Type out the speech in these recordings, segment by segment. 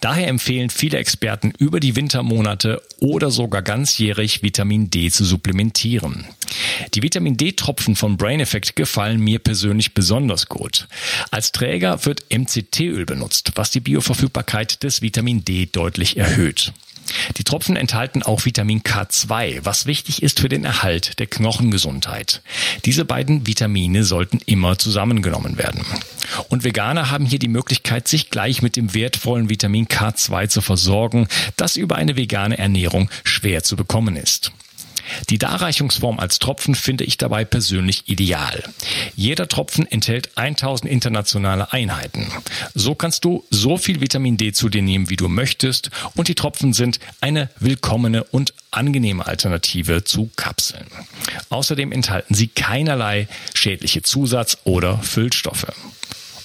Daher empfehlen viele Experten über die Wintermonate oder sogar ganzjährig Vitamin D zu supplementieren. Die Vitamin D-Tropfen von Brain Effect gefallen mir persönlich besonders gut. Als Träger wird MCT-Öl benutzt, was die Bioverfügbarkeit des Vitamin D deutlich erhöht. Die Tropfen enthalten auch Vitamin K2, was wichtig ist für den Erhalt der Knochengesundheit. Diese beiden Vitamine sollten immer zusammengenommen werden. Und Veganer haben hier die Möglichkeit, sich gleich mit dem wertvollen Vitamin K2 zu versorgen, das über eine vegane Ernährung schwer zu bekommen ist. Die Darreichungsform als Tropfen finde ich dabei persönlich ideal. Jeder Tropfen enthält 1000 internationale Einheiten. So kannst du so viel Vitamin D zu dir nehmen, wie du möchtest und die Tropfen sind eine willkommene und angenehme Alternative zu Kapseln. Außerdem enthalten sie keinerlei schädliche Zusatz- oder Füllstoffe.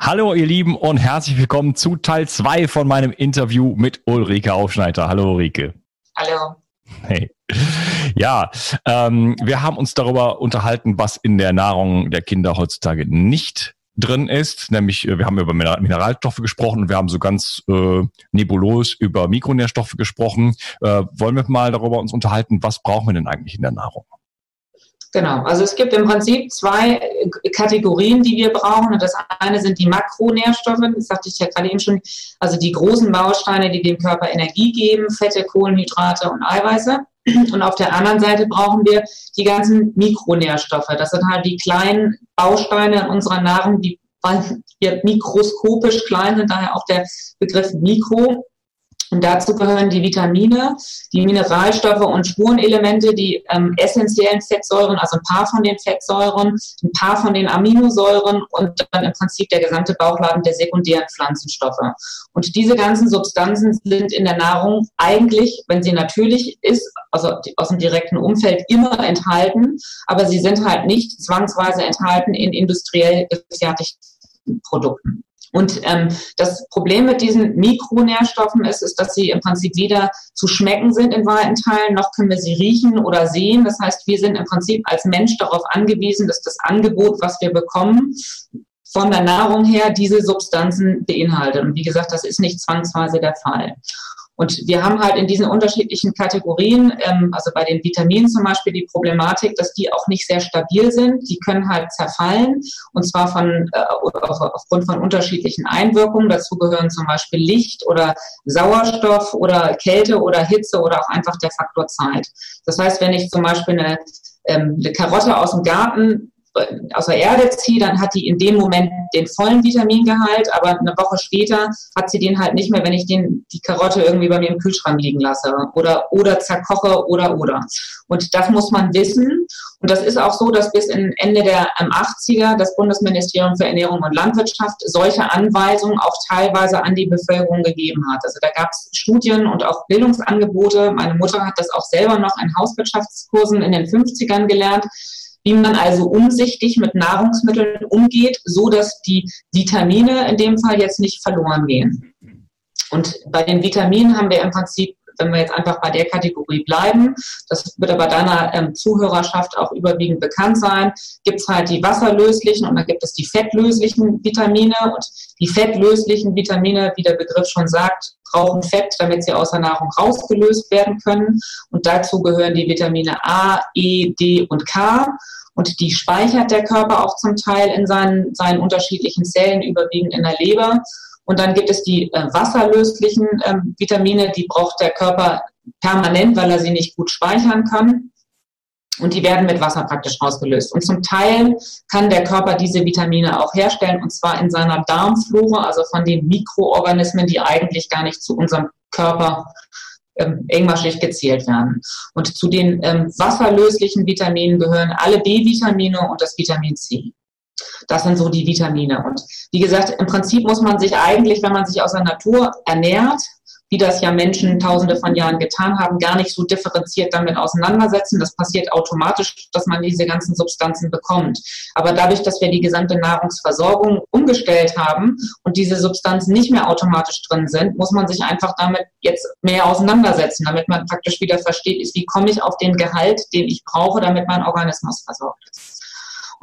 Hallo ihr Lieben und herzlich willkommen zu Teil 2 von meinem Interview mit Ulrike Aufschneider. Hallo Ulrike. Hallo. Hey. Ja, ähm, wir haben uns darüber unterhalten, was in der Nahrung der Kinder heutzutage nicht drin ist, nämlich äh, wir haben über Mineralstoffe gesprochen und wir haben so ganz äh, nebulos über Mikronährstoffe gesprochen. Äh, wollen wir mal darüber uns unterhalten, was brauchen wir denn eigentlich in der Nahrung? Genau, also es gibt im Prinzip zwei Kategorien, die wir brauchen. Und das eine sind die Makronährstoffe, das sagte ich ja gerade eben schon, also die großen Bausteine, die dem Körper Energie geben, Fette, Kohlenhydrate und Eiweiße. Und auf der anderen Seite brauchen wir die ganzen Mikronährstoffe. Das sind halt die kleinen Bausteine in unserer Nahrung, die mikroskopisch klein sind, daher auch der Begriff Mikro. Und dazu gehören die Vitamine, die Mineralstoffe und Spurenelemente, die ähm, essentiellen Fettsäuren, also ein paar von den Fettsäuren, ein paar von den Aminosäuren und dann im Prinzip der gesamte Bauchladen der sekundären Pflanzenstoffe. Und diese ganzen Substanzen sind in der Nahrung eigentlich, wenn sie natürlich ist, also aus dem direkten Umfeld immer enthalten, aber sie sind halt nicht zwangsweise enthalten in industriell gefertigten Produkten. Und ähm, das Problem mit diesen Mikronährstoffen ist, ist, dass sie im Prinzip weder zu schmecken sind in weiten Teilen, noch können wir sie riechen oder sehen. Das heißt, wir sind im Prinzip als Mensch darauf angewiesen, dass das Angebot, was wir bekommen, von der Nahrung her diese Substanzen beinhaltet. Und wie gesagt, das ist nicht zwangsweise der Fall. Und wir haben halt in diesen unterschiedlichen Kategorien, ähm, also bei den Vitaminen zum Beispiel, die Problematik, dass die auch nicht sehr stabil sind. Die können halt zerfallen und zwar von, äh, auf, aufgrund von unterschiedlichen Einwirkungen. Dazu gehören zum Beispiel Licht oder Sauerstoff oder Kälte oder Hitze oder auch einfach der Faktor Zeit. Das heißt, wenn ich zum Beispiel eine, ähm, eine Karotte aus dem Garten aus der Erde ziehe, dann hat die in dem Moment den vollen Vitamingehalt, aber eine Woche später hat sie den halt nicht mehr, wenn ich den, die Karotte irgendwie bei mir im Kühlschrank liegen lasse oder, oder zerkoche oder, oder. Und das muss man wissen. Und das ist auch so, dass bis Ende der 80er das Bundesministerium für Ernährung und Landwirtschaft solche Anweisungen auch teilweise an die Bevölkerung gegeben hat. Also da gab es Studien und auch Bildungsangebote. Meine Mutter hat das auch selber noch in Hauswirtschaftskursen in den 50ern gelernt wie man also umsichtig mit Nahrungsmitteln umgeht, so dass die Vitamine in dem Fall jetzt nicht verloren gehen. Und bei den Vitaminen haben wir im Prinzip wenn wir jetzt einfach bei der Kategorie bleiben, das wird aber deiner ähm, Zuhörerschaft auch überwiegend bekannt sein, gibt es halt die wasserlöslichen und dann gibt es die fettlöslichen Vitamine und die fettlöslichen Vitamine, wie der Begriff schon sagt, brauchen Fett, damit sie aus der Nahrung rausgelöst werden können. Und dazu gehören die Vitamine A, E, D und K. Und die speichert der Körper auch zum Teil in seinen, seinen unterschiedlichen Zellen, überwiegend in der Leber. Und dann gibt es die äh, wasserlöslichen äh, Vitamine, die braucht der Körper permanent, weil er sie nicht gut speichern kann. Und die werden mit Wasser praktisch ausgelöst. Und zum Teil kann der Körper diese Vitamine auch herstellen, und zwar in seiner Darmflora, also von den Mikroorganismen, die eigentlich gar nicht zu unserem Körper ähm, engmaschig gezählt werden. Und zu den ähm, wasserlöslichen Vitaminen gehören alle B-Vitamine und das Vitamin C. Das sind so die Vitamine. Und wie gesagt, im Prinzip muss man sich eigentlich, wenn man sich aus der Natur ernährt, wie das ja Menschen tausende von Jahren getan haben, gar nicht so differenziert damit auseinandersetzen. Das passiert automatisch, dass man diese ganzen Substanzen bekommt. Aber dadurch, dass wir die gesamte Nahrungsversorgung umgestellt haben und diese Substanzen nicht mehr automatisch drin sind, muss man sich einfach damit jetzt mehr auseinandersetzen, damit man praktisch wieder versteht, wie komme ich auf den Gehalt, den ich brauche, damit mein Organismus versorgt ist.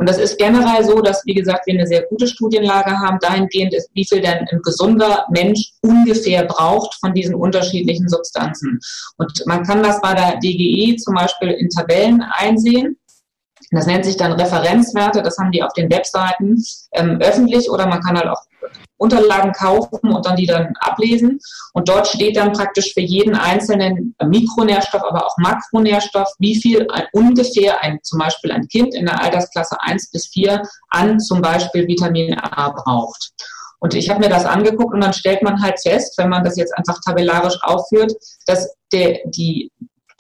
Und das ist generell so, dass, wie gesagt, wir eine sehr gute Studienlage haben, dahingehend ist, wie viel denn ein gesunder Mensch ungefähr braucht von diesen unterschiedlichen Substanzen. Und man kann das bei der DGE zum Beispiel in Tabellen einsehen. Das nennt sich dann Referenzwerte, das haben die auf den Webseiten ähm, öffentlich oder man kann halt auch Unterlagen kaufen und dann die dann ablesen. Und dort steht dann praktisch für jeden einzelnen Mikronährstoff, aber auch Makronährstoff, wie viel ein, ungefähr ein, zum Beispiel ein Kind in der Altersklasse 1 bis 4 an zum Beispiel Vitamin A braucht. Und ich habe mir das angeguckt und dann stellt man halt fest, wenn man das jetzt einfach tabellarisch aufführt, dass der, die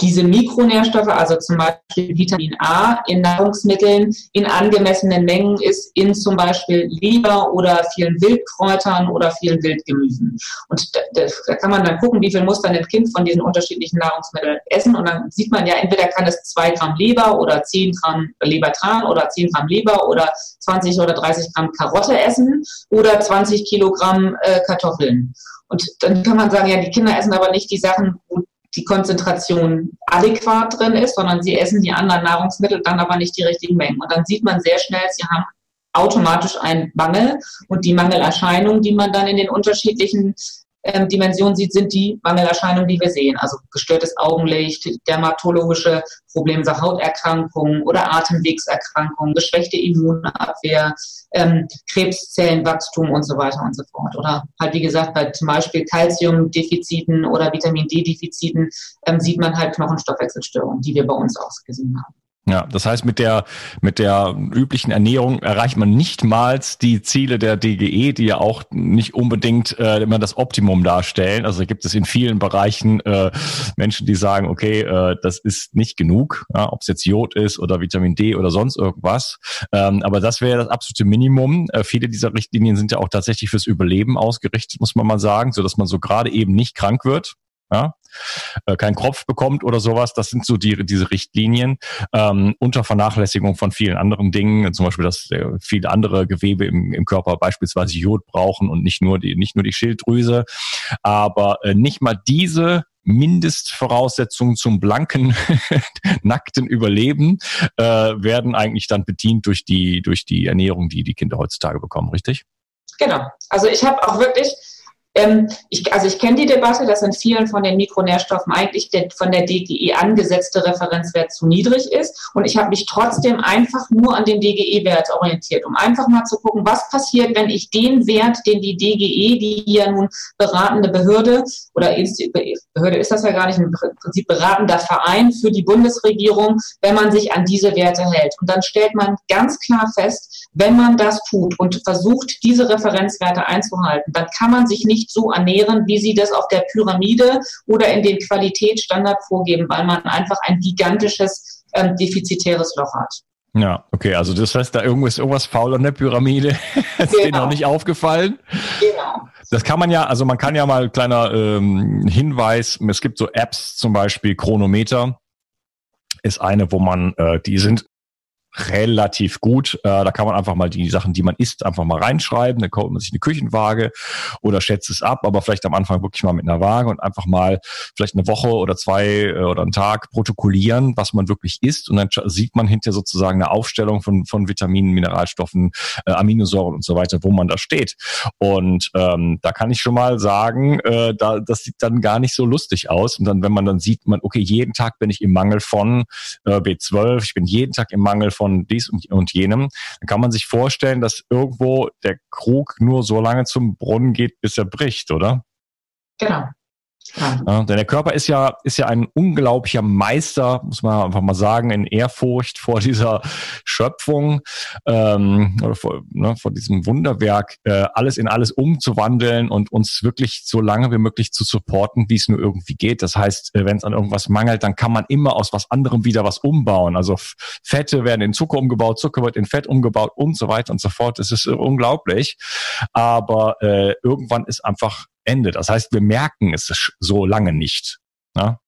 diese Mikronährstoffe, also zum Beispiel Vitamin A in Nahrungsmitteln in angemessenen Mengen ist in zum Beispiel Leber oder vielen Wildkräutern oder vielen Wildgemüsen. Und da, da, kann man dann gucken, wie viel muss dann ein Kind von diesen unterschiedlichen Nahrungsmitteln essen. Und dann sieht man ja, entweder kann es zwei Gramm Leber oder zehn Gramm Lebertran oder zehn Gramm Leber oder 20 oder 30 Gramm Karotte essen oder 20 Kilogramm äh, Kartoffeln. Und dann kann man sagen, ja, die Kinder essen aber nicht die Sachen, wo die Konzentration adäquat drin ist, sondern sie essen die anderen Nahrungsmittel, dann aber nicht die richtigen Mengen. Und dann sieht man sehr schnell, sie haben automatisch einen Mangel und die Mangelerscheinungen, die man dann in den unterschiedlichen ähm, Dimension sieht, sind die Mangelerscheinungen, die wir sehen. Also gestörtes Augenlicht, dermatologische Probleme, so Hauterkrankungen oder Atemwegserkrankungen, geschwächte Immunabwehr, ähm, Krebszellenwachstum und so weiter und so fort. Oder halt, wie gesagt, bei zum Beispiel Calciumdefiziten oder Vitamin D-Defiziten ähm, sieht man halt Knochenstoffwechselstörungen, die wir bei uns auch gesehen haben. Ja, das heißt, mit der, mit der üblichen Ernährung erreicht man nichtmals die Ziele der DGE, die ja auch nicht unbedingt äh, immer das Optimum darstellen. Also gibt es in vielen Bereichen äh, Menschen, die sagen, okay, äh, das ist nicht genug, ja, ob es jetzt Jod ist oder Vitamin D oder sonst irgendwas. Ähm, aber das wäre das absolute Minimum. Äh, viele dieser Richtlinien sind ja auch tatsächlich fürs Überleben ausgerichtet, muss man mal sagen, so dass man so gerade eben nicht krank wird ja, äh, Kopf bekommt oder sowas. Das sind so die, diese Richtlinien ähm, unter Vernachlässigung von vielen anderen Dingen, zum Beispiel, dass äh, viele andere Gewebe im, im Körper beispielsweise Jod brauchen und nicht nur die, nicht nur die Schilddrüse. Aber äh, nicht mal diese Mindestvoraussetzungen zum blanken, nackten Überleben äh, werden eigentlich dann bedient durch die, durch die Ernährung, die die Kinder heutzutage bekommen, richtig? Genau. Also ich habe auch wirklich ähm, ich, also ich kenne die Debatte, dass in vielen von den Mikronährstoffen eigentlich der, von der DGE angesetzte Referenzwert zu niedrig ist. Und ich habe mich trotzdem einfach nur an den DGE-Wert orientiert, um einfach mal zu gucken, was passiert, wenn ich den Wert, den die DGE, die ja nun beratende Behörde oder Behörde ist das ja gar nicht, im Prinzip beratender Verein für die Bundesregierung, wenn man sich an diese Werte hält. Und dann stellt man ganz klar fest, wenn man das tut und versucht, diese Referenzwerte einzuhalten, dann kann man sich nicht so ernähren, wie sie das auf der Pyramide oder in den Qualitätsstandard vorgeben, weil man einfach ein gigantisches ähm, defizitäres Loch hat. Ja, okay, also das heißt, da irgendwo ist irgendwas faul an der Pyramide. ist genau. dir noch nicht aufgefallen? Genau. Das kann man ja, also man kann ja mal kleiner ähm, Hinweis, es gibt so Apps, zum Beispiel Chronometer, ist eine, wo man, äh, die sind relativ gut. Äh, da kann man einfach mal die Sachen, die man isst, einfach mal reinschreiben. Dann kauft man sich eine Küchenwaage oder schätzt es ab, aber vielleicht am Anfang wirklich mal mit einer Waage und einfach mal vielleicht eine Woche oder zwei äh, oder einen Tag protokollieren, was man wirklich isst. Und dann sieht man hinter sozusagen eine Aufstellung von, von Vitaminen, Mineralstoffen, äh, Aminosäuren und so weiter, wo man da steht. Und ähm, da kann ich schon mal sagen, äh, da, das sieht dann gar nicht so lustig aus. Und dann, wenn man dann sieht, man, okay, jeden Tag bin ich im Mangel von äh, B12, ich bin jeden Tag im Mangel von dies und, und jenem, dann kann man sich vorstellen, dass irgendwo der Krug nur so lange zum Brunnen geht, bis er bricht, oder? Genau. Ja, denn der Körper ist ja, ist ja ein unglaublicher Meister, muss man einfach mal sagen, in Ehrfurcht vor dieser Schöpfung ähm, oder vor, ne, vor diesem Wunderwerk, äh, alles in alles umzuwandeln und uns wirklich so lange wie möglich zu supporten, wie es nur irgendwie geht. Das heißt, äh, wenn es an irgendwas mangelt, dann kann man immer aus was anderem wieder was umbauen. Also Fette werden in Zucker umgebaut, Zucker wird in Fett umgebaut und so weiter und so fort. Das ist unglaublich. Aber äh, irgendwann ist einfach Ende. Das heißt, wir merken es so lange nicht. Ja?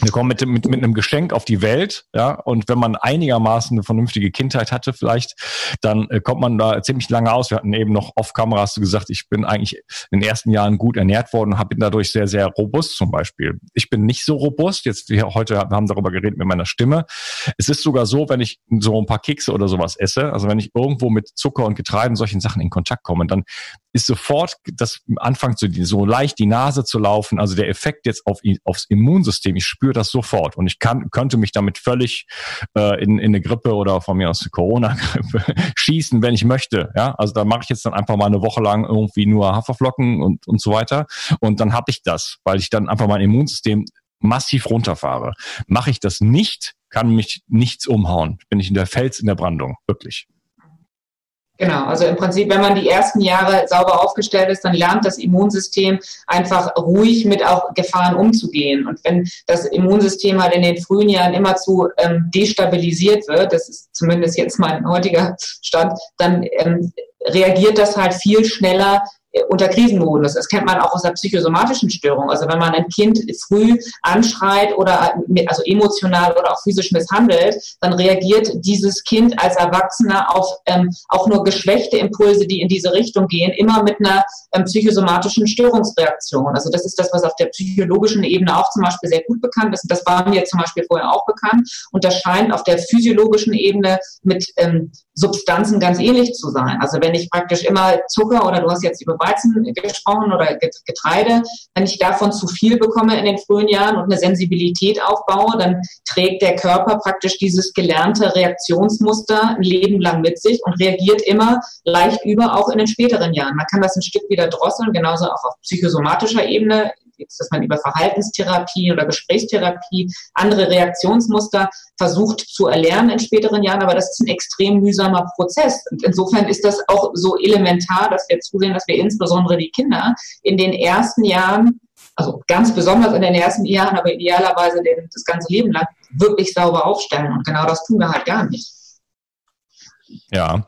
Wir kommen mit, mit, mit einem Geschenk auf die Welt, ja, und wenn man einigermaßen eine vernünftige Kindheit hatte, vielleicht, dann äh, kommt man da ziemlich lange aus. Wir hatten eben noch off-Kamera, hast du gesagt, ich bin eigentlich in den ersten Jahren gut ernährt worden und bin dadurch sehr, sehr robust zum Beispiel. Ich bin nicht so robust, jetzt wir heute haben darüber geredet mit meiner Stimme. Es ist sogar so, wenn ich so ein paar Kekse oder sowas esse, also wenn ich irgendwo mit Zucker und Getreiden solchen Sachen in Kontakt komme, dann ist sofort das Anfang zu so leicht die Nase zu laufen, also der Effekt jetzt auf, aufs Immunsystem, ich spüre das sofort und ich kann, könnte mich damit völlig äh, in, in eine Grippe oder von mir aus Corona-Grippe schießen, wenn ich möchte. Ja, also da mache ich jetzt dann einfach mal eine Woche lang irgendwie nur Haferflocken und, und so weiter und dann habe ich das, weil ich dann einfach mein Immunsystem massiv runterfahre. Mache ich das nicht, kann mich nichts umhauen. Bin ich in der Fels in der Brandung, wirklich. Genau, also im Prinzip, wenn man die ersten Jahre sauber aufgestellt ist, dann lernt das Immunsystem einfach ruhig mit auch Gefahren umzugehen. Und wenn das Immunsystem halt in den frühen Jahren immer zu ähm, destabilisiert wird, das ist zumindest jetzt mein heutiger Stand, dann ähm, reagiert das halt viel schneller unter Krisenmodus. Das kennt man auch aus der psychosomatischen Störung. Also wenn man ein Kind früh anschreit oder also emotional oder auch physisch misshandelt, dann reagiert dieses Kind als Erwachsener auf ähm, auch nur geschwächte Impulse, die in diese Richtung gehen, immer mit einer ähm, psychosomatischen Störungsreaktion. Also das ist das, was auf der psychologischen Ebene auch zum Beispiel sehr gut bekannt ist. Das war mir zum Beispiel vorher auch bekannt und das scheint auf der physiologischen Ebene mit ähm, Substanzen ganz ähnlich zu sein. Also wenn ich praktisch immer Zucker oder du hast jetzt über Weizen gesprochen oder Getreide, wenn ich davon zu viel bekomme in den frühen Jahren und eine Sensibilität aufbaue, dann trägt der Körper praktisch dieses gelernte Reaktionsmuster ein Leben lang mit sich und reagiert immer leicht über, auch in den späteren Jahren. Man kann das ein Stück wieder drosseln, genauso auch auf psychosomatischer Ebene jetzt, dass man über Verhaltenstherapie oder Gesprächstherapie andere Reaktionsmuster versucht zu erlernen in späteren Jahren, aber das ist ein extrem mühsamer Prozess. Und insofern ist das auch so elementar, dass wir zusehen, dass wir insbesondere die Kinder in den ersten Jahren also ganz besonders in den ersten Jahren, aber idealerweise das ganze Leben lang, wirklich sauber aufstellen. Und genau das tun wir halt gar nicht. Ja,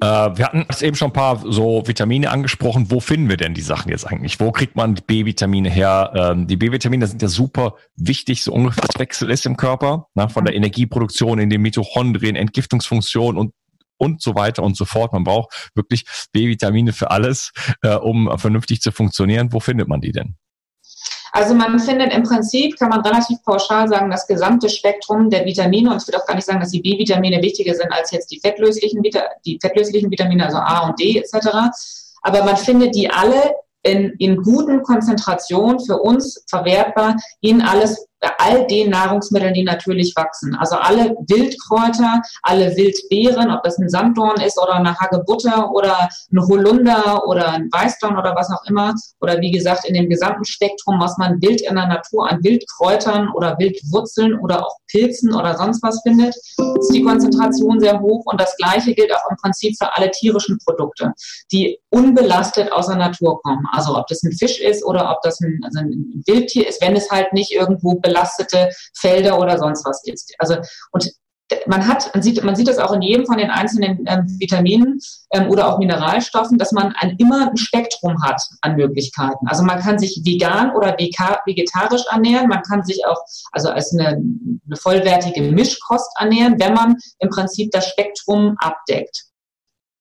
äh, wir hatten jetzt eben schon ein paar so Vitamine angesprochen. Wo finden wir denn die Sachen jetzt eigentlich? Wo kriegt man B-Vitamine her? Ähm, die B-Vitamine sind ja super wichtig, so ungefähr das Wechsel ist im Körper, ne, von der Energieproduktion in den Mitochondrien, Entgiftungsfunktion und und so weiter und so fort. Man braucht wirklich B-Vitamine für alles, äh, um vernünftig zu funktionieren. Wo findet man die denn? Also man findet im Prinzip, kann man relativ pauschal sagen, das gesamte Spektrum der Vitamine. Und ich würde auch gar nicht sagen, dass die B-Vitamine wichtiger sind als jetzt die fettlöslichen, die fettlöslichen Vitamine, also A und D etc. Aber man findet die alle in, in guten Konzentrationen für uns verwertbar in alles all den Nahrungsmitteln, die natürlich wachsen. Also alle Wildkräuter, alle Wildbeeren, ob das ein Sanddorn ist oder eine Hagebutte oder ein Holunder oder ein Weißdorn oder was auch immer. Oder wie gesagt, in dem gesamten Spektrum, was man wild in der Natur an Wildkräutern oder Wildwurzeln oder auch Pilzen oder sonst was findet, ist die Konzentration sehr hoch. Und das Gleiche gilt auch im Prinzip für alle tierischen Produkte, die unbelastet aus der Natur kommen. Also ob das ein Fisch ist oder ob das ein, also ein Wildtier ist, wenn es halt nicht irgendwo belastete Felder oder sonst was ist. Also, und man hat, man sieht, man sieht das auch in jedem von den einzelnen ähm, Vitaminen ähm, oder auch Mineralstoffen, dass man ein, immer ein Spektrum hat an Möglichkeiten. Also man kann sich vegan oder vegetarisch ernähren, man kann sich auch also als eine, eine vollwertige Mischkost ernähren, wenn man im Prinzip das Spektrum abdeckt.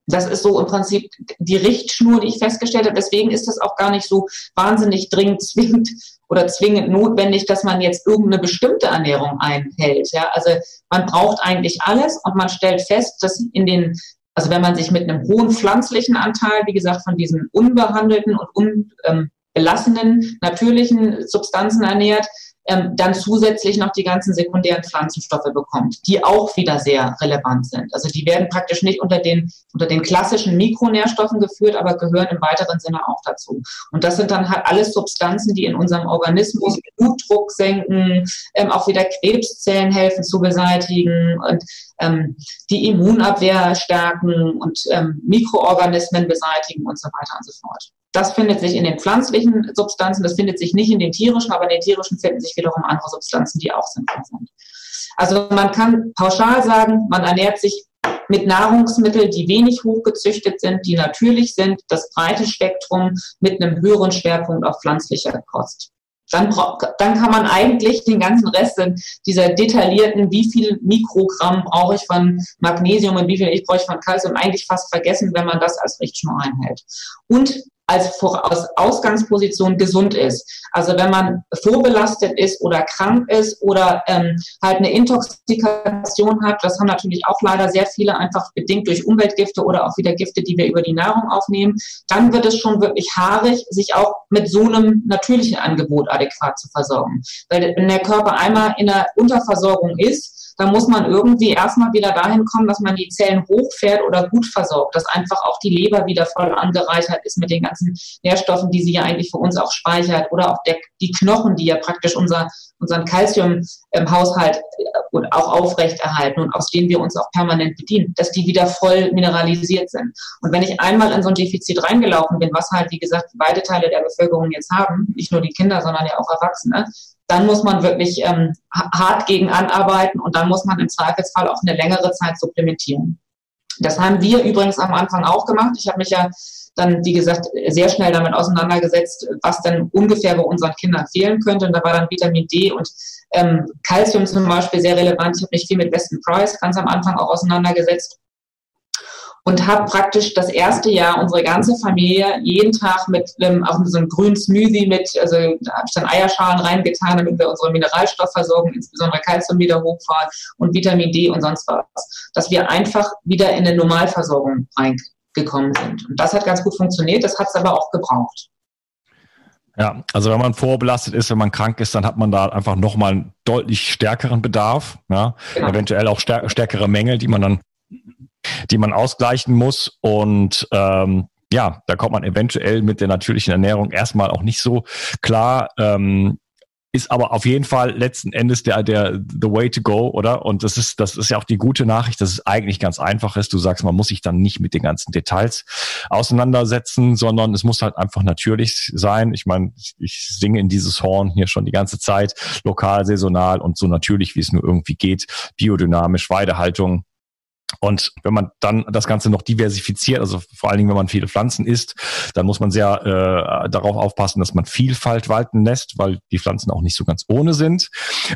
Das ist so im Prinzip die Richtschnur, die ich festgestellt habe. Deswegen ist das auch gar nicht so wahnsinnig dringend zwingend oder zwingend notwendig, dass man jetzt irgendeine bestimmte Ernährung einhält. Ja, also man braucht eigentlich alles und man stellt fest, dass in den also wenn man sich mit einem hohen pflanzlichen Anteil, wie gesagt, von diesen unbehandelten und unbelassenen natürlichen Substanzen ernährt, ähm, dann zusätzlich noch die ganzen sekundären Pflanzenstoffe bekommt, die auch wieder sehr relevant sind. Also die werden praktisch nicht unter den, unter den klassischen Mikronährstoffen geführt, aber gehören im weiteren Sinne auch dazu. Und das sind dann halt alles Substanzen, die in unserem Organismus Blutdruck senken, ähm, auch wieder Krebszellen helfen zu beseitigen und ähm, die Immunabwehr stärken und ähm, Mikroorganismen beseitigen und so weiter und so fort. Das findet sich in den pflanzlichen Substanzen, das findet sich nicht in den tierischen, aber in den tierischen finden sich wiederum andere Substanzen, die auch sinnvoll sind. Also man kann pauschal sagen, man ernährt sich mit Nahrungsmitteln, die wenig hochgezüchtet sind, die natürlich sind, das breite Spektrum mit einem höheren Schwerpunkt auf pflanzlicher Kost. Dann, dann kann man eigentlich den ganzen Rest dieser detaillierten, wie viel Mikrogramm brauche ich von Magnesium und wie viel ich brauche von Kalzium, eigentlich fast vergessen, wenn man das als Richtschnur einhält. Und als Voraus Ausgangsposition gesund ist. Also wenn man vorbelastet ist oder krank ist oder ähm, halt eine Intoxikation hat, das haben natürlich auch leider sehr viele einfach bedingt durch Umweltgifte oder auch wieder Gifte, die wir über die Nahrung aufnehmen, dann wird es schon wirklich haarig, sich auch mit so einem natürlichen Angebot adäquat zu versorgen. Weil wenn der Körper einmal in der Unterversorgung ist, da muss man irgendwie erstmal wieder dahin kommen, dass man die Zellen hochfährt oder gut versorgt, dass einfach auch die Leber wieder voll angereichert ist mit den ganzen Nährstoffen, die sie ja eigentlich für uns auch speichert oder auch der, die Knochen, die ja praktisch unser, unseren Kalziumhaushalt äh, auch aufrechterhalten und aus denen wir uns auch permanent bedienen, dass die wieder voll mineralisiert sind. Und wenn ich einmal in so ein Defizit reingelaufen bin, was halt, wie gesagt, beide Teile der Bevölkerung jetzt haben, nicht nur die Kinder, sondern ja auch Erwachsene, dann muss man wirklich ähm, hart gegen anarbeiten und dann muss man im Zweifelsfall auch eine längere Zeit supplementieren. Das haben wir übrigens am Anfang auch gemacht. Ich habe mich ja dann, wie gesagt, sehr schnell damit auseinandergesetzt, was denn ungefähr bei unseren Kindern fehlen könnte. Und da war dann Vitamin D und ähm, Calcium zum Beispiel sehr relevant. Ich habe mich viel mit Weston Price ganz am Anfang auch auseinandergesetzt und habe praktisch das erste Jahr unsere ganze Familie jeden Tag mit einem, auch so einem grünen Smoothie mit, also da habe ich dann Eierschalen reingetan, damit wir unsere Mineralstoffversorgung, insbesondere Kalzium wieder hochfahren und Vitamin D und sonst was, dass wir einfach wieder in eine Normalversorgung reingekommen sind. Und das hat ganz gut funktioniert, das hat es aber auch gebraucht. Ja, also wenn man vorbelastet ist, wenn man krank ist, dann hat man da einfach nochmal einen deutlich stärkeren Bedarf, ja, genau. eventuell auch stärkere Mängel, die man dann die man ausgleichen muss. Und ähm, ja, da kommt man eventuell mit der natürlichen Ernährung erstmal auch nicht so klar. Ähm, ist aber auf jeden Fall letzten Endes der, der, the way to go, oder? Und das ist, das ist ja auch die gute Nachricht, dass es eigentlich ganz einfach ist. Du sagst, man muss sich dann nicht mit den ganzen Details auseinandersetzen, sondern es muss halt einfach natürlich sein. Ich meine, ich singe in dieses Horn hier schon die ganze Zeit, lokal, saisonal und so natürlich, wie es nur irgendwie geht, biodynamisch, Weidehaltung, und wenn man dann das Ganze noch diversifiziert, also vor allen Dingen, wenn man viele Pflanzen isst, dann muss man sehr äh, darauf aufpassen, dass man Vielfalt walten lässt, weil die Pflanzen auch nicht so ganz ohne sind.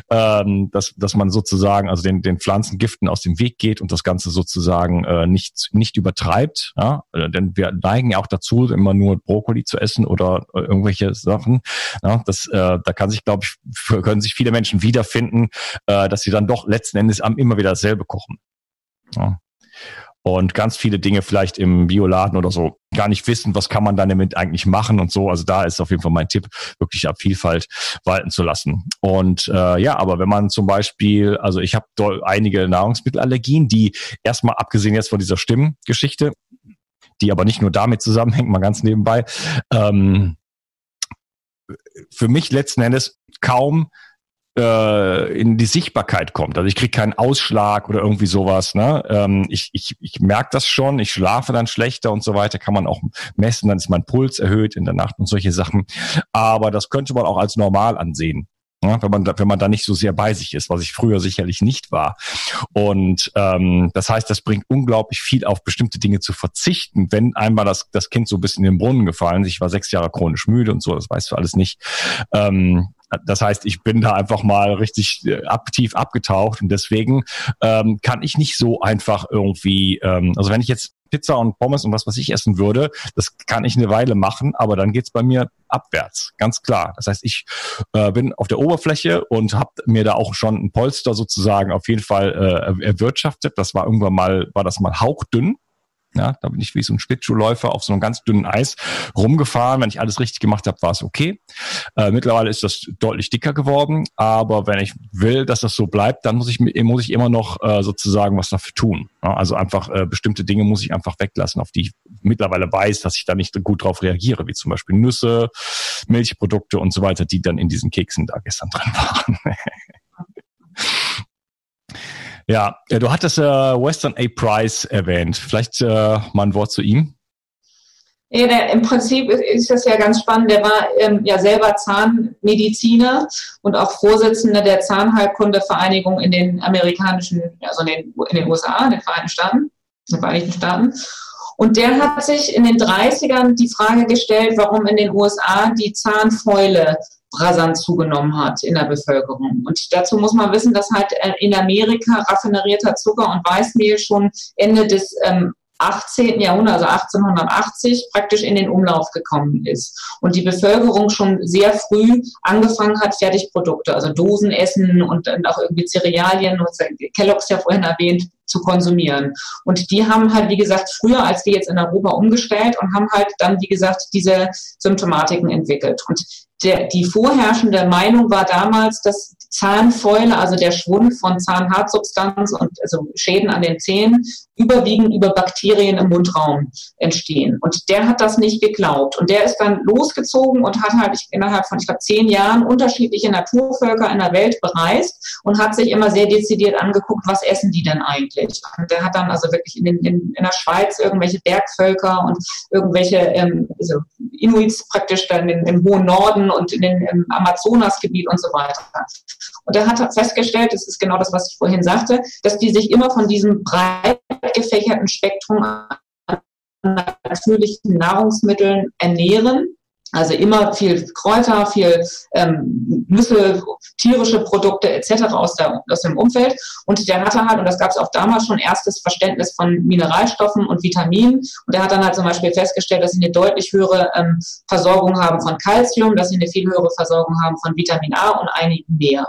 Ähm, dass, dass man sozusagen also den, den Pflanzengiften aus dem Weg geht und das Ganze sozusagen äh, nicht, nicht übertreibt. Ja? Äh, denn wir neigen ja auch dazu, immer nur Brokkoli zu essen oder äh, irgendwelche Sachen. Ja? Das, äh, da kann sich, glaube ich, können sich viele Menschen wiederfinden, äh, dass sie dann doch letzten Endes immer wieder dasselbe kochen. Ja. Und ganz viele Dinge vielleicht im Bioladen oder so gar nicht wissen, was kann man dann damit eigentlich machen und so. Also da ist auf jeden Fall mein Tipp, wirklich ab Vielfalt walten zu lassen. Und äh, ja, aber wenn man zum Beispiel, also ich habe einige Nahrungsmittelallergien, die erstmal abgesehen jetzt von dieser Stimmgeschichte, die aber nicht nur damit zusammenhängt, mal ganz nebenbei, ähm, für mich letzten Endes kaum äh, in die Sichtbarkeit kommt. Also ich kriege keinen Ausschlag oder irgendwie sowas. Ne? Ähm, ich ich, ich merke das schon, ich schlafe dann schlechter und so weiter, kann man auch messen, dann ist mein Puls erhöht in der Nacht und solche Sachen. Aber das könnte man auch als normal ansehen. Ja, wenn man da, wenn man da nicht so sehr bei sich ist, was ich früher sicherlich nicht war. Und ähm, das heißt, das bringt unglaublich viel auf bestimmte Dinge zu verzichten, wenn einmal das, das Kind so ein bisschen in den Brunnen gefallen ist. Ich war sechs Jahre chronisch müde und so, das weißt du alles nicht. Ähm, das heißt, ich bin da einfach mal richtig äh, aktiv abgetaucht und deswegen ähm, kann ich nicht so einfach irgendwie, ähm, also wenn ich jetzt Pizza und Pommes und was was ich essen würde, das kann ich eine Weile machen, aber dann geht's bei mir abwärts, ganz klar. Das heißt, ich äh, bin auf der Oberfläche und habe mir da auch schon ein Polster sozusagen auf jeden Fall äh, erwirtschaftet. Das war irgendwann mal, war das mal hauchdünn. Ja, da bin ich wie so ein Schlittschuhläufer auf so einem ganz dünnen Eis rumgefahren. Wenn ich alles richtig gemacht habe, war es okay. Äh, mittlerweile ist das deutlich dicker geworden, aber wenn ich will, dass das so bleibt, dann muss ich muss ich immer noch äh, sozusagen was dafür tun. Ja, also einfach äh, bestimmte Dinge muss ich einfach weglassen, auf die ich mittlerweile weiß, dass ich da nicht gut drauf reagiere, wie zum Beispiel Nüsse, Milchprodukte und so weiter, die dann in diesen Keksen da gestern drin waren. Ja, du hattest äh, Western A. Price erwähnt. Vielleicht äh, mal ein Wort zu ihm. Ja, der, im Prinzip ist, ist, das ja ganz spannend. Der war ähm, ja selber Zahnmediziner und auch Vorsitzender der Zahnheilkundevereinigung in den amerikanischen, also in den, in den USA, in den Vereinigten Staaten, in den Vereinigten Staaten. Und der hat sich in den 30ern die Frage gestellt, warum in den USA die Zahnfäule rasant zugenommen hat in der Bevölkerung. Und dazu muss man wissen, dass halt äh, in Amerika raffinerierter Zucker und Weißmehl schon Ende des ähm, 18. Jahrhundert, also 1880, praktisch in den Umlauf gekommen ist. Und die Bevölkerung schon sehr früh angefangen hat, Fertigprodukte, also Dosenessen und dann auch irgendwie Cerealien, Kellogg's ja vorhin erwähnt, zu konsumieren. Und die haben halt, wie gesagt, früher als wir jetzt in Europa umgestellt und haben halt dann, wie gesagt, diese Symptomatiken entwickelt. Und der, die vorherrschende Meinung war damals, dass Zahnfäule, also der Schwund von Zahnhartsubstanz und also Schäden an den Zähnen, überwiegend über Bakterien im Mundraum entstehen. Und der hat das nicht geglaubt. Und der ist dann losgezogen und hat halt innerhalb von, ich glaube, zehn Jahren unterschiedliche Naturvölker in der Welt bereist und hat sich immer sehr dezidiert angeguckt, was essen die denn eigentlich. Und der hat dann also wirklich in, in, in der Schweiz irgendwelche Bergvölker und irgendwelche ähm, also Inuits praktisch dann in, im hohen Norden und in den, im Amazonasgebiet und so weiter. Und er hat festgestellt, das ist genau das, was ich vorhin sagte, dass die sich immer von diesem breit gefächerten Spektrum an natürlichen Nahrungsmitteln ernähren also immer viel Kräuter, viel ähm, Nüsse, tierische Produkte etc. Aus, der, aus dem Umfeld. Und der hatte halt, und das gab es auch damals schon, erstes Verständnis von Mineralstoffen und Vitaminen. Und der hat dann halt zum Beispiel festgestellt, dass sie eine deutlich höhere ähm, Versorgung haben von Kalzium, dass sie eine viel höhere Versorgung haben von Vitamin A und einigen mehr.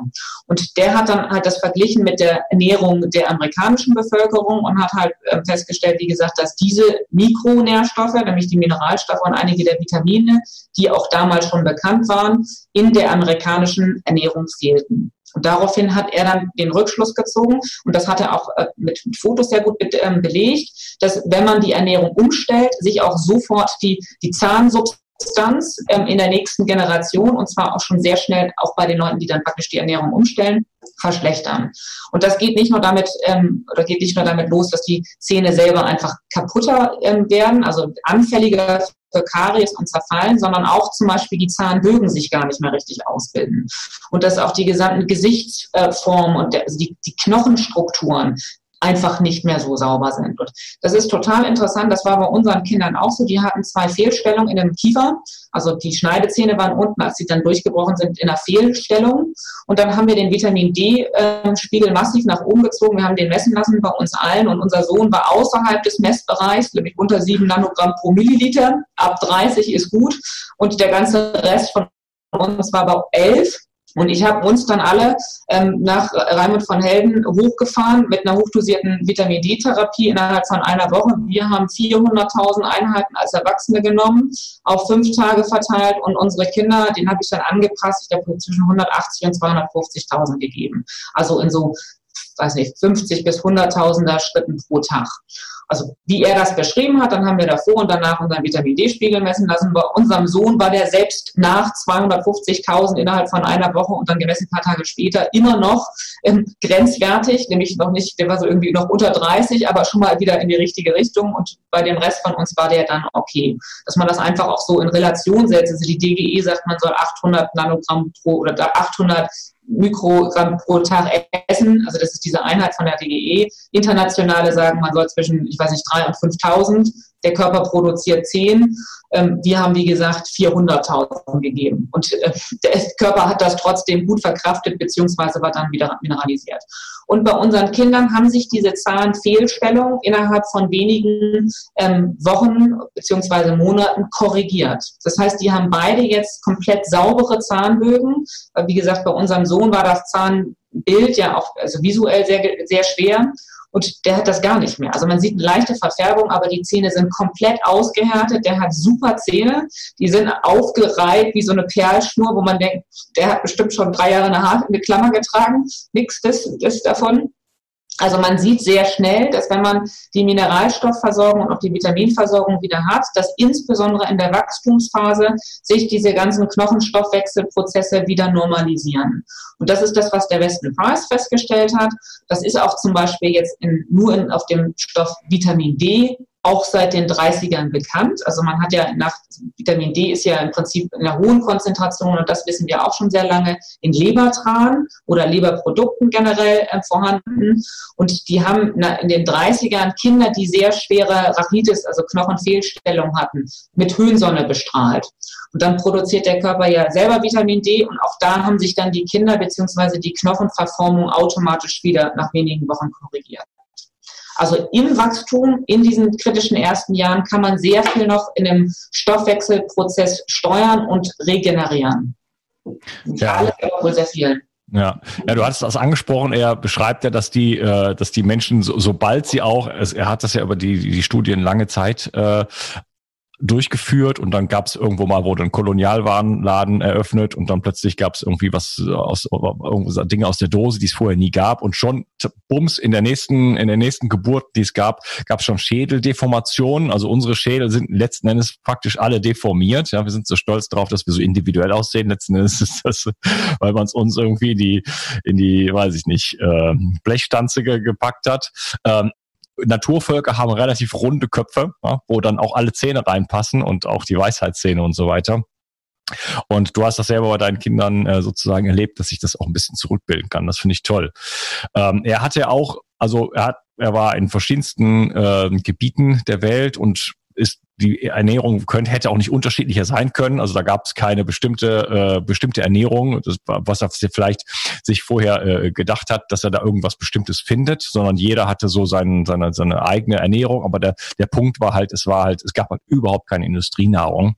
Und der hat dann halt das verglichen mit der Ernährung der amerikanischen Bevölkerung und hat halt äh, festgestellt, wie gesagt, dass diese Mikronährstoffe, nämlich die Mineralstoffe und einige der Vitamine, die auch damals schon bekannt waren, in der amerikanischen Ernährung fehlten. Und daraufhin hat er dann den Rückschluss gezogen, und das hat er auch äh, mit Fotos sehr gut ähm, belegt, dass wenn man die Ernährung umstellt, sich auch sofort die, die Zahnsubstanz ähm, in der nächsten Generation, und zwar auch schon sehr schnell auch bei den Leuten, die dann praktisch die Ernährung umstellen, verschlechtern. Und das geht nicht nur damit, ähm, oder geht nicht nur damit los, dass die Zähne selber einfach kaputter ähm, werden, also anfälliger für Karies und Zerfallen, sondern auch zum Beispiel die Zahnbögen sich gar nicht mehr richtig ausbilden. Und dass auch die gesamten Gesichtsformen und der, also die, die Knochenstrukturen einfach nicht mehr so sauber sind. Und das ist total interessant. Das war bei unseren Kindern auch so. Die hatten zwei Fehlstellungen in dem Kiefer. Also die Schneidezähne waren unten, als sie dann durchgebrochen sind, in einer Fehlstellung. Und dann haben wir den Vitamin D-Spiegel massiv nach oben gezogen. Wir haben den messen lassen bei uns allen. Und unser Sohn war außerhalb des Messbereichs, nämlich unter sieben Nanogramm pro Milliliter. Ab 30 ist gut. Und der ganze Rest von uns war bei 11. Und ich habe uns dann alle ähm, nach Raimund von Helden hochgefahren mit einer hochdosierten Vitamin D-Therapie innerhalb von einer Woche. Wir haben 400.000 Einheiten als Erwachsene genommen, auf fünf Tage verteilt und unsere Kinder, den habe ich dann angepasst, ich habe zwischen 180 und 250.000 gegeben. Also in so, weiß nicht, 50 bis 100.000er Schritten pro Tag. Also wie er das beschrieben hat, dann haben wir davor und danach unseren Vitamin D-Spiegel messen lassen. Bei unserem Sohn war der selbst nach 250.000 innerhalb von einer Woche und dann gemessen ein paar Tage später immer noch ähm, grenzwertig, nämlich noch nicht, der war so irgendwie noch unter 30, aber schon mal wieder in die richtige Richtung und bei dem Rest von uns war der dann okay. Dass man das einfach auch so in Relation setzt. Also die DGE sagt, man soll 800 Nanogramm pro oder 800 Mikrogramm pro Tag essen. Also das ist diese Einheit von der DGE. Internationale sagen, man soll zwischen, ich weiß nicht, 3.000 und 5.000. Der Körper produziert 10. Ähm, wir haben, wie gesagt, 400.000 gegeben. Und äh, der Körper hat das trotzdem gut verkraftet, beziehungsweise war dann wieder mineralisiert. Und bei unseren Kindern haben sich diese Zahnfehlstellungen innerhalb von wenigen ähm, Wochen beziehungsweise Monaten korrigiert. Das heißt, die haben beide jetzt komplett saubere Zahnbögen. Wie gesagt, bei unserem Sohn war das Zahnbild ja auch also visuell sehr, sehr schwer. Und der hat das gar nicht mehr. Also man sieht eine leichte Verfärbung, aber die Zähne sind komplett ausgehärtet. Der hat super Zähne. Die sind aufgereiht wie so eine Perlschnur, wo man denkt, der hat bestimmt schon drei Jahre eine, Haar, eine Klammer getragen. Nichts des, des davon. Also man sieht sehr schnell, dass wenn man die Mineralstoffversorgung und auch die Vitaminversorgung wieder hat, dass insbesondere in der Wachstumsphase sich diese ganzen Knochenstoffwechselprozesse wieder normalisieren. Und das ist das, was der Weston Price festgestellt hat. Das ist auch zum Beispiel jetzt in, nur in, auf dem Stoff Vitamin D auch seit den 30ern bekannt. Also man hat ja nach Vitamin D ist ja im Prinzip in einer hohen Konzentration und das wissen wir auch schon sehr lange in Lebertran oder Leberprodukten generell äh, vorhanden. Und die haben in den 30ern Kinder, die sehr schwere Rachitis, also Knochenfehlstellung hatten, mit Höhensonne bestrahlt. Und dann produziert der Körper ja selber Vitamin D und auch da haben sich dann die Kinder beziehungsweise die Knochenverformung automatisch wieder nach wenigen Wochen korrigiert. Also im Wachstum, in diesen kritischen ersten Jahren, kann man sehr viel noch in dem Stoffwechselprozess steuern und regenerieren. Ja. Alles, aber wohl sehr viel. Ja. ja, du hattest das angesprochen. Er beschreibt ja, dass die, äh, dass die Menschen, so, sobald sie auch, er hat das ja über die, die Studien lange Zeit äh, durchgeführt und dann gab es irgendwo mal, wurde ein Kolonialwarenladen eröffnet und dann plötzlich gab es irgendwie was aus irgendwo Dinge aus der Dose, die es vorher nie gab und schon bums in der nächsten in der nächsten Geburt, die es gab, gab es schon Schädeldeformationen. Also unsere Schädel sind letzten Endes praktisch alle deformiert. Ja, wir sind so stolz darauf, dass wir so individuell aussehen. Letzten Endes ist das, weil man es uns irgendwie die in die, weiß ich nicht, äh, Blechstanze gepackt hat. Ähm, Naturvölker haben relativ runde Köpfe, ja, wo dann auch alle Zähne reinpassen und auch die Weisheitszähne und so weiter. Und du hast das selber bei deinen Kindern äh, sozusagen erlebt, dass sich das auch ein bisschen zurückbilden kann. Das finde ich toll. Ähm, er hatte auch, also er hat, er war in verschiedensten äh, Gebieten der Welt und ist die Ernährung könnte, hätte auch nicht unterschiedlicher sein können. Also da gab es keine bestimmte, äh, bestimmte Ernährung, das, was er vielleicht sich vorher äh, gedacht hat, dass er da irgendwas Bestimmtes findet, sondern jeder hatte so seinen, seine, seine eigene Ernährung. Aber der, der Punkt war halt, es war halt, es gab halt überhaupt keine Industrienahrung.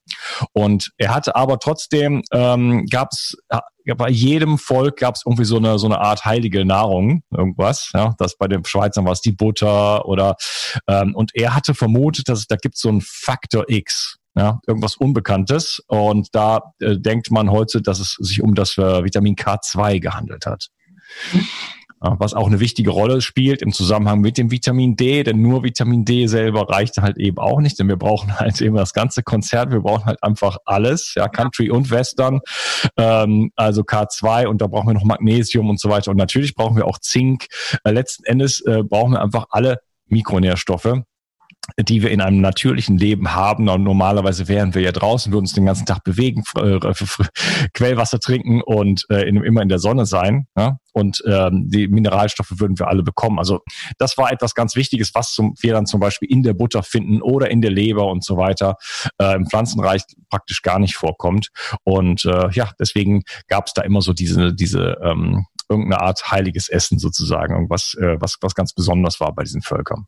Und er hatte aber trotzdem, ähm, gab es ja, bei jedem Volk gab es irgendwie so eine so eine Art heilige Nahrung, irgendwas. Ja, das bei den Schweizern war es die Butter oder ähm, und er hatte vermutet, dass da gibt so ein Faktor X, ja, irgendwas Unbekanntes. Und da äh, denkt man heute, dass es sich um das äh, Vitamin K2 gehandelt hat. Was auch eine wichtige Rolle spielt im Zusammenhang mit dem Vitamin D, denn nur Vitamin D selber reicht halt eben auch nicht, denn wir brauchen halt eben das ganze Konzert, wir brauchen halt einfach alles, ja, Country und Western, ähm, also K2 und da brauchen wir noch Magnesium und so weiter und natürlich brauchen wir auch Zink. Äh, letzten Endes äh, brauchen wir einfach alle Mikronährstoffe die wir in einem natürlichen Leben haben. Und normalerweise wären wir ja draußen, würden uns den ganzen Tag bewegen, äh, Quellwasser trinken und äh, in, immer in der Sonne sein. Ja? Und ähm, die Mineralstoffe würden wir alle bekommen. Also das war etwas ganz Wichtiges, was zum, wir dann zum Beispiel in der Butter finden oder in der Leber und so weiter. Äh, Im Pflanzenreich praktisch gar nicht vorkommt. Und äh, ja, deswegen gab es da immer so diese, diese ähm, irgendeine Art heiliges Essen sozusagen, irgendwas, äh, was, was ganz besonders war bei diesen Völkern.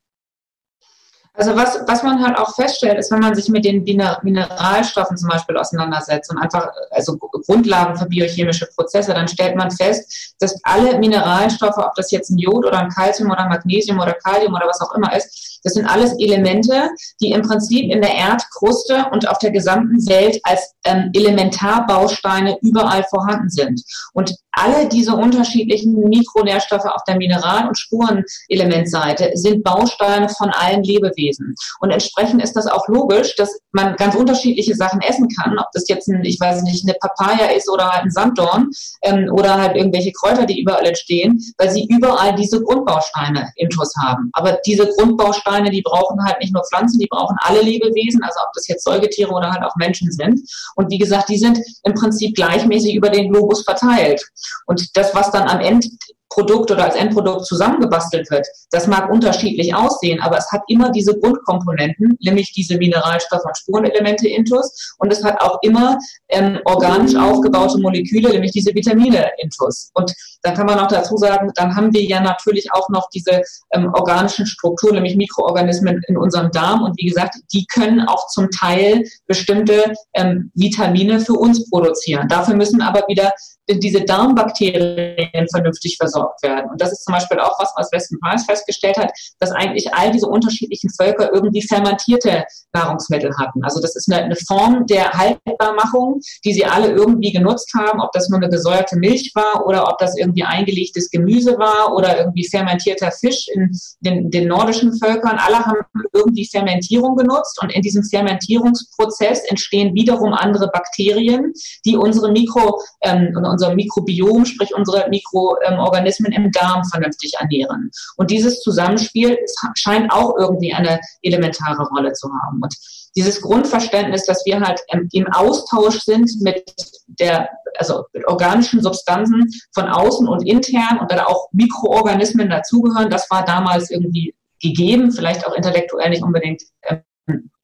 Also was, was man halt auch feststellt, ist, wenn man sich mit den Mineralstoffen zum Beispiel auseinandersetzt und einfach also Grundlagen für biochemische Prozesse, dann stellt man fest, dass alle Mineralstoffe, ob das jetzt ein Jod oder ein Calcium oder Magnesium oder Kalium oder was auch immer ist, Das sind alles Elemente, die im Prinzip in der Erdkruste und auf der gesamten Welt als ähm, Elementarbausteine überall vorhanden sind. Und alle diese unterschiedlichen Mikronährstoffe auf der Mineral- und Spurenelementseite sind Bausteine von allen Lebewesen. Und entsprechend ist das auch logisch, dass man ganz unterschiedliche Sachen essen kann, ob das jetzt ein, ich weiß nicht, eine Papaya ist oder halt ein Sanddorn ähm, oder halt irgendwelche Kräuter, die überall entstehen, weil sie überall diese Grundbausteine intus haben. Aber diese Grundbausteine, die brauchen halt nicht nur Pflanzen, die brauchen alle Lebewesen, also ob das jetzt Säugetiere oder halt auch Menschen sind. Und wie gesagt, die sind im Prinzip gleichmäßig über den Globus verteilt. Und das, was dann am Ende Produkt oder als Endprodukt zusammengebastelt wird. Das mag unterschiedlich aussehen, aber es hat immer diese Grundkomponenten, nämlich diese Mineralstoffe und Spurenelemente intus und es hat auch immer ähm, organisch aufgebaute Moleküle, nämlich diese Vitamine intus. Und dann kann man noch dazu sagen, dann haben wir ja natürlich auch noch diese ähm, organischen Strukturen, nämlich Mikroorganismen in unserem Darm und wie gesagt, die können auch zum Teil bestimmte ähm, Vitamine für uns produzieren. Dafür müssen aber wieder diese Darmbakterien vernünftig versorgt werden. Und das ist zum Beispiel auch was, was Weston Price festgestellt hat, dass eigentlich all diese unterschiedlichen Völker irgendwie fermentierte Nahrungsmittel hatten. Also das ist eine, eine Form der Haltbarmachung, die sie alle irgendwie genutzt haben, ob das nur eine gesäuerte Milch war oder ob das irgendwie eingelegtes Gemüse war oder irgendwie fermentierter Fisch in den, den nordischen Völkern. Alle haben irgendwie Fermentierung genutzt und in diesem Fermentierungsprozess entstehen wiederum andere Bakterien, die unsere Mikro ähm, unser Mikrobiom, sprich unsere Mikroorganismen im Darm vernünftig ernähren. Und dieses Zusammenspiel scheint auch irgendwie eine elementare Rolle zu haben. Und dieses Grundverständnis, dass wir halt im Austausch sind mit der, also mit organischen Substanzen von außen und intern und dann auch Mikroorganismen dazugehören, das war damals irgendwie gegeben, vielleicht auch intellektuell nicht unbedingt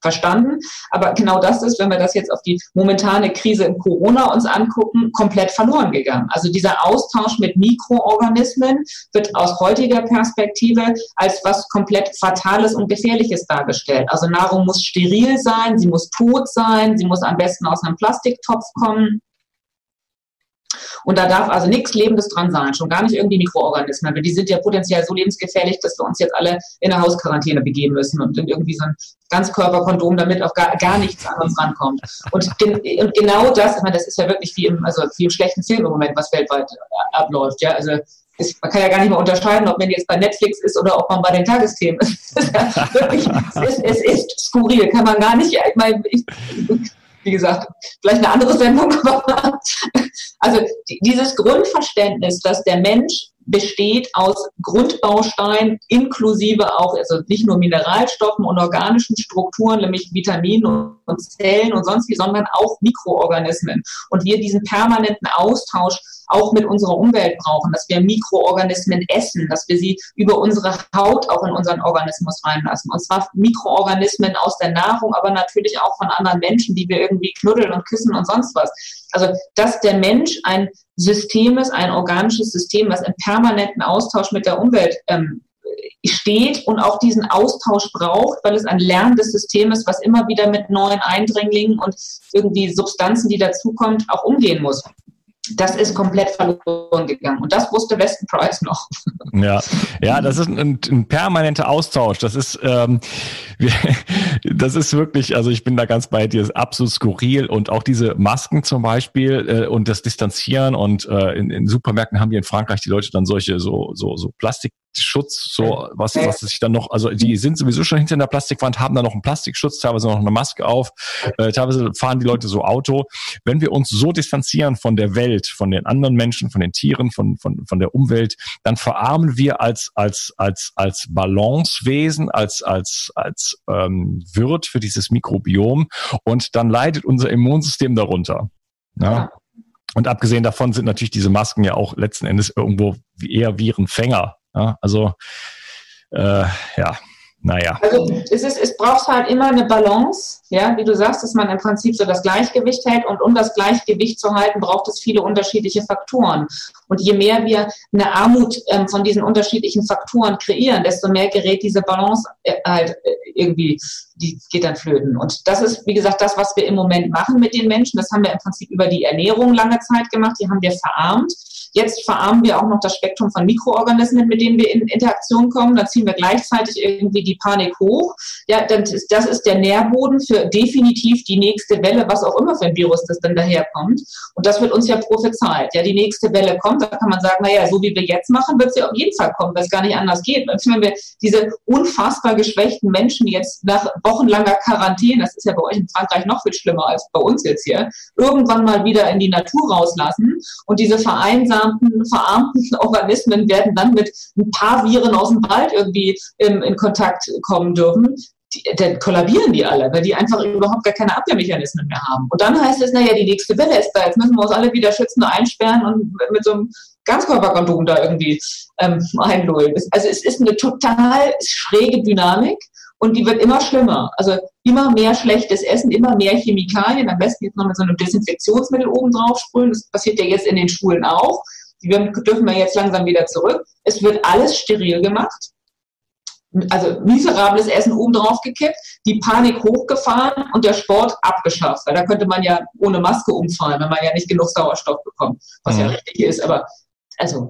verstanden. Aber genau das ist, wenn wir das jetzt auf die momentane Krise im Corona uns angucken, komplett verloren gegangen. Also dieser Austausch mit Mikroorganismen wird aus heutiger Perspektive als was komplett Fatales und Gefährliches dargestellt. Also Nahrung muss steril sein, sie muss tot sein, sie muss am besten aus einem Plastiktopf kommen. Und da darf also nichts Lebendes dran sein, schon gar nicht irgendwie Mikroorganismen, weil die sind ja potenziell so lebensgefährlich, dass wir uns jetzt alle in eine Hausquarantäne begeben müssen und in irgendwie so ein Ganzkörperkondom, damit auch gar, gar nichts an uns rankommt. Und, den, und genau das, ich meine, das ist ja wirklich wie im, also wie im schlechten Film im Moment, was weltweit abläuft, ja, also ist, man kann ja gar nicht mehr unterscheiden, ob man jetzt bei Netflix ist oder ob man bei den Tagesthemen ist. wirklich, es, ist, es ist skurril, kann man gar nicht, ich meine, ich, wie gesagt, vielleicht eine andere Sendung. also dieses Grundverständnis, dass der Mensch besteht aus Grundbausteinen inklusive auch, also nicht nur Mineralstoffen und organischen Strukturen, nämlich Vitaminen und Zellen und sonst wie, sondern auch Mikroorganismen. Und wir diesen permanenten Austausch auch mit unserer Umwelt brauchen, dass wir Mikroorganismen essen, dass wir sie über unsere Haut auch in unseren Organismus reinlassen. Und zwar Mikroorganismen aus der Nahrung, aber natürlich auch von anderen Menschen, die wir irgendwie knuddeln und küssen und sonst was. Also, dass der Mensch ein System ist, ein organisches System, was im permanenten Austausch mit der Umwelt ähm, steht und auch diesen Austausch braucht, weil es ein lernendes System ist, was immer wieder mit neuen Eindringlingen und irgendwie Substanzen, die dazukommt, auch umgehen muss das ist komplett verloren gegangen. Und das wusste Weston Price noch. Ja, ja, das ist ein, ein permanenter Austausch. Das ist, ähm, das ist wirklich, also ich bin da ganz bei dir, ist absolut skurril. Und auch diese Masken zum Beispiel äh, und das Distanzieren und äh, in, in Supermärkten haben wir in Frankreich die Leute dann solche so so so Plastik Schutz, so was, was sich dann noch, also die sind sowieso schon hinter der Plastikwand, haben da noch einen Plastikschutz, teilweise noch eine Maske auf, äh, teilweise fahren die Leute so Auto. Wenn wir uns so distanzieren von der Welt, von den anderen Menschen, von den Tieren, von, von, von der Umwelt, dann verarmen wir als, als, als, als Balancewesen, als, als, als ähm, Wirt für dieses Mikrobiom und dann leidet unser Immunsystem darunter. Ja. Und abgesehen davon sind natürlich diese Masken ja auch letzten Endes irgendwo eher Virenfänger. Ja, also äh, ja, naja. Also es, ist, es braucht halt immer eine Balance, ja, wie du sagst, dass man im Prinzip so das Gleichgewicht hält und um das Gleichgewicht zu halten, braucht es viele unterschiedliche Faktoren. Und je mehr wir eine Armut ähm, von diesen unterschiedlichen Faktoren kreieren, desto mehr gerät diese Balance äh, halt äh, irgendwie, die geht dann flöten. Und das ist, wie gesagt, das, was wir im Moment machen mit den Menschen. Das haben wir im Prinzip über die Ernährung lange Zeit gemacht, die haben wir verarmt. Jetzt verarmen wir auch noch das Spektrum von Mikroorganismen, mit denen wir in Interaktion kommen. Dann ziehen wir gleichzeitig irgendwie die die Panik hoch. Ja, dann ist, das ist der Nährboden für definitiv die nächste Welle, was auch immer für ein Virus das dann daherkommt. Und das wird uns ja prophezeit. Ja, die nächste Welle kommt, da kann man sagen, naja, so wie wir jetzt machen, wird sie auf jeden Fall kommen, weil es gar nicht anders geht. Wenn wir diese unfassbar geschwächten Menschen jetzt nach wochenlanger Quarantäne, das ist ja bei euch in Frankreich noch viel schlimmer als bei uns jetzt hier, irgendwann mal wieder in die Natur rauslassen und diese vereinsamten, verarmten Organismen werden dann mit ein paar Viren aus dem Wald irgendwie in, in Kontakt kommen dürfen, die, dann kollabieren die alle, weil die einfach überhaupt gar keine Abwehrmechanismen mehr haben. Und dann heißt es, naja, die nächste Welle ist da, jetzt müssen wir uns alle wieder schützen, einsperren und mit so einem Ganzkörperkondom da irgendwie ähm, einlullen. Also es ist eine total schräge Dynamik und die wird immer schlimmer. Also immer mehr schlechtes Essen, immer mehr Chemikalien, am besten jetzt noch mit so einem Desinfektionsmittel oben drauf sprühen. Das passiert ja jetzt in den Schulen auch. Die dürfen wir jetzt langsam wieder zurück. Es wird alles steril gemacht also miserables Essen oben drauf gekippt, die Panik hochgefahren und der Sport abgeschafft. Weil da könnte man ja ohne Maske umfallen, wenn man ja nicht genug Sauerstoff bekommt, was mhm. ja richtig ist. Aber also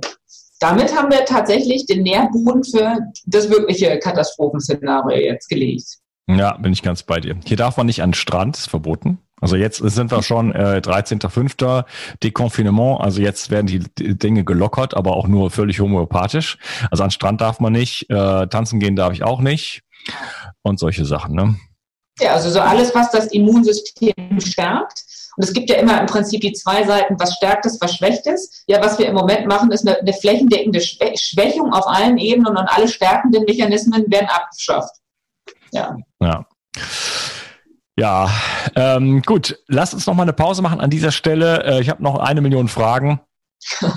damit haben wir tatsächlich den Nährboden für das wirkliche Katastrophenszenario jetzt gelegt. Ja, bin ich ganz bei dir. Hier darf man nicht an den Strand, ist verboten. Also jetzt sind wir schon äh, 13.05. Deconfinement. Also jetzt werden die Dinge gelockert, aber auch nur völlig homöopathisch. Also an Strand darf man nicht, äh, tanzen gehen darf ich auch nicht und solche Sachen. Ne? Ja, also so alles, was das Immunsystem stärkt. Und es gibt ja immer im Prinzip die zwei Seiten, was stärkt es, was schwächt es. Ja, was wir im Moment machen, ist eine, eine flächendeckende Schwächung auf allen Ebenen und alle stärkenden Mechanismen werden abgeschafft. Ja. Ja. Ja, ähm, gut. Lass uns noch mal eine Pause machen an dieser Stelle. Äh, ich habe noch eine Million Fragen.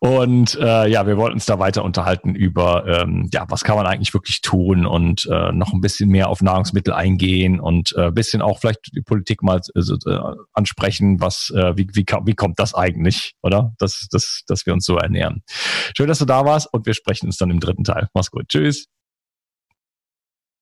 und äh, ja, wir wollten uns da weiter unterhalten über, ähm, ja, was kann man eigentlich wirklich tun und äh, noch ein bisschen mehr auf Nahrungsmittel eingehen und äh, bisschen auch vielleicht die Politik mal äh, ansprechen, was, äh, wie, wie, wie kommt das eigentlich, oder? Dass, dass, dass wir uns so ernähren. Schön, dass du da warst und wir sprechen uns dann im dritten Teil. Mach's gut. Tschüss.